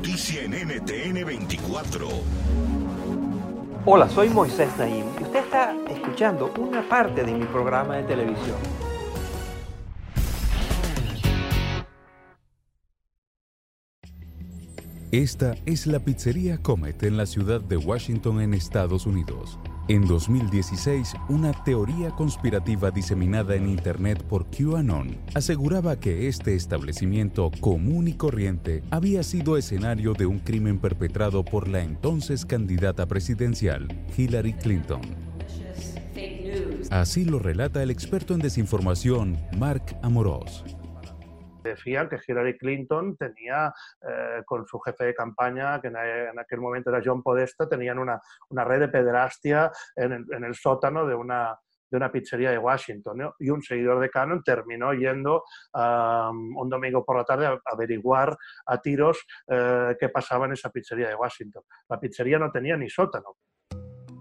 Noticia en NTN 24. Hola, soy Moisés Naim y usted está escuchando una parte de mi programa de televisión. Esta es la pizzería Comet en la ciudad de Washington en Estados Unidos. En 2016, una teoría conspirativa diseminada en Internet por QAnon aseguraba que este establecimiento común y corriente había sido escenario de un crimen perpetrado por la entonces candidata presidencial, Hillary Clinton. Así lo relata el experto en desinformación, Mark Amorós decían que Hillary Clinton tenía eh, con su jefe de campaña, que en, aquel momento era John Podesta, tenían una, red de pederastia en el, sótano de una, de una pizzería de Washington. Y un seguidor de Canon terminó yendo un domingo por la tarde a averiguar a tiros eh, qué pasaba en esa pizzería de Washington. La pizzería no tenía ni sótano.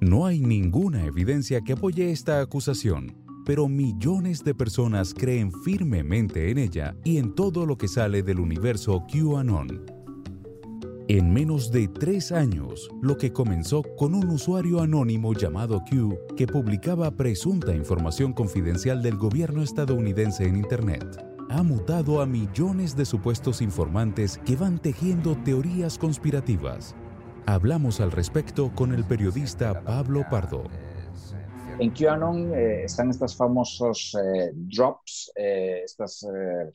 No hay ninguna evidencia que apoye esta acusación pero millones de personas creen firmemente en ella y en todo lo que sale del universo QAnon. En menos de tres años, lo que comenzó con un usuario anónimo llamado Q que publicaba presunta información confidencial del gobierno estadounidense en Internet, ha mutado a millones de supuestos informantes que van tejiendo teorías conspirativas. Hablamos al respecto con el periodista Pablo Pardo. En QAnon eh, están estos famosos eh, drops, eh, estos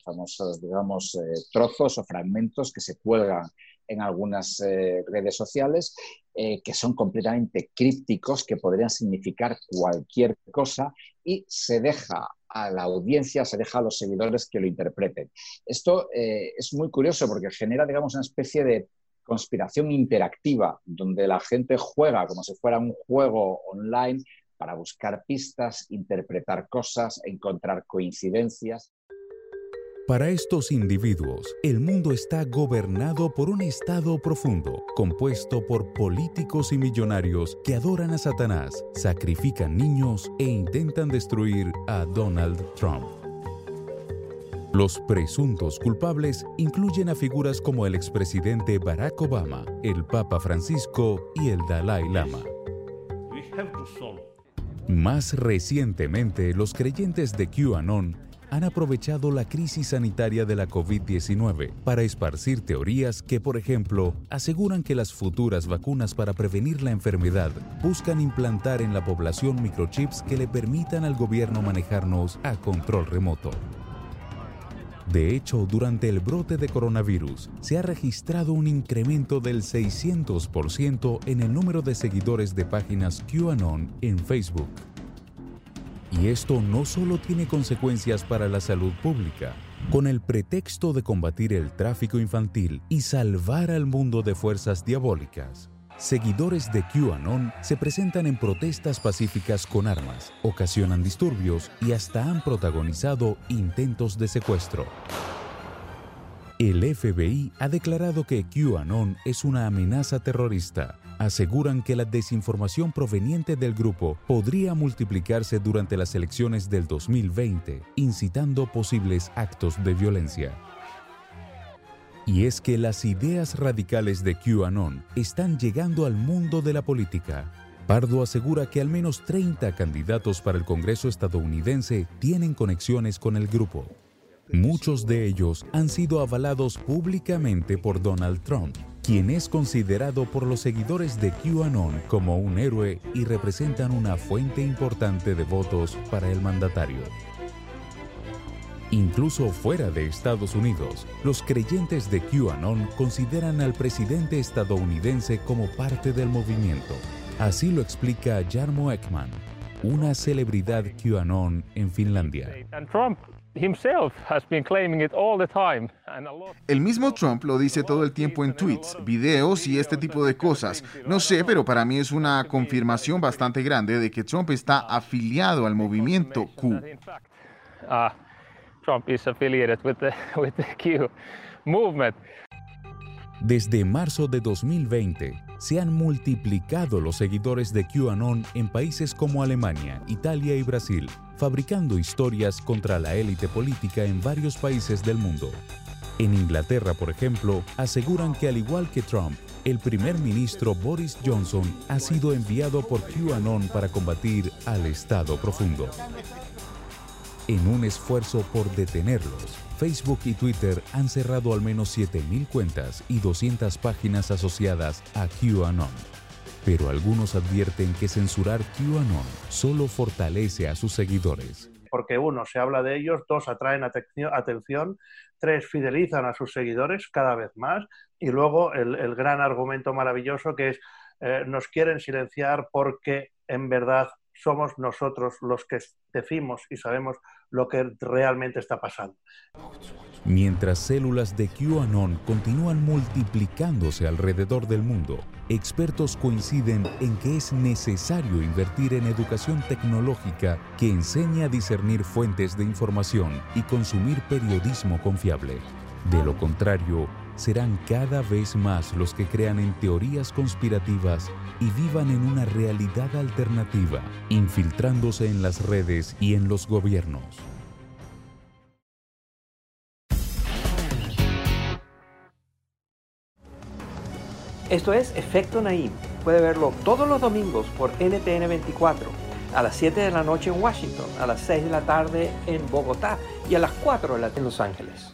famosos, digamos, trozos o fragmentos que se cuelgan en algunas redes sociales que son completamente crípticos, que podrían significar cualquier cosa y se deja a la audiencia, se deja a los seguidores que lo interpreten. Esto es muy curioso porque genera, digamos, una especie de conspiración interactiva, donde la gente juega como si fuera un juego online para buscar pistas, interpretar cosas, encontrar coincidencias. Para estos individuos, el mundo está gobernado por un Estado profundo, compuesto por políticos y millonarios que adoran a Satanás, sacrifican niños e intentan destruir a Donald Trump. Los presuntos culpables incluyen a figuras como el expresidente Barack Obama, el Papa Francisco y el Dalai Lama. Más recientemente, los creyentes de QAnon han aprovechado la crisis sanitaria de la COVID-19 para esparcir teorías que, por ejemplo, aseguran que las futuras vacunas para prevenir la enfermedad buscan implantar en la población microchips que le permitan al gobierno manejarnos a control remoto. De hecho, durante el brote de coronavirus, se ha registrado un incremento del 600% en el número de seguidores de páginas QAnon en Facebook. Y esto no solo tiene consecuencias para la salud pública, con el pretexto de combatir el tráfico infantil y salvar al mundo de fuerzas diabólicas. Seguidores de QAnon se presentan en protestas pacíficas con armas, ocasionan disturbios y hasta han protagonizado intentos de secuestro. El FBI ha declarado que QAnon es una amenaza terrorista. Aseguran que la desinformación proveniente del grupo podría multiplicarse durante las elecciones del 2020, incitando posibles actos de violencia. Y es que las ideas radicales de QAnon están llegando al mundo de la política. Pardo asegura que al menos 30 candidatos para el Congreso estadounidense tienen conexiones con el grupo. Muchos de ellos han sido avalados públicamente por Donald Trump, quien es considerado por los seguidores de QAnon como un héroe y representan una fuente importante de votos para el mandatario. Incluso fuera de Estados Unidos, los creyentes de QAnon consideran al presidente estadounidense como parte del movimiento. Así lo explica Jarmo Ekman, una celebridad QAnon en Finlandia. El mismo Trump lo dice todo el tiempo en tweets, videos y este tipo de cosas. No sé, pero para mí es una confirmación bastante grande de que Trump está afiliado al movimiento Q. Desde marzo de 2020, se han multiplicado los seguidores de QAnon en países como Alemania, Italia y Brasil, fabricando historias contra la élite política en varios países del mundo. En Inglaterra, por ejemplo, aseguran que al igual que Trump, el primer ministro Boris Johnson ha sido enviado por QAnon para combatir al Estado profundo. En un esfuerzo por detenerlos, Facebook y Twitter han cerrado al menos 7.000 cuentas y 200 páginas asociadas a QAnon. Pero algunos advierten que censurar QAnon solo fortalece a sus seguidores. Porque uno, se habla de ellos, dos, atraen atención, tres, fidelizan a sus seguidores cada vez más y luego el, gran argumento maravilloso que es eh, nos quieren silenciar porque en verdad somos nosotros los que decimos y sabemos lo que realmente está pasando. Mientras células de QAnon continúan multiplicándose alrededor del mundo, expertos coinciden en que es necesario invertir en educación tecnológica que enseñe a discernir fuentes de información y consumir periodismo confiable. De lo contrario, serán cada vez más los que crean en teorías conspirativas y vivan en una realidad alternativa, infiltrándose en las redes y en los gobiernos. Esto es Efecto Naim. Puede verlo todos los domingos por NTN 24, a las 7 de la noche en Washington, a las 6 de la tarde en Bogotá y a las 4 en Los Ángeles.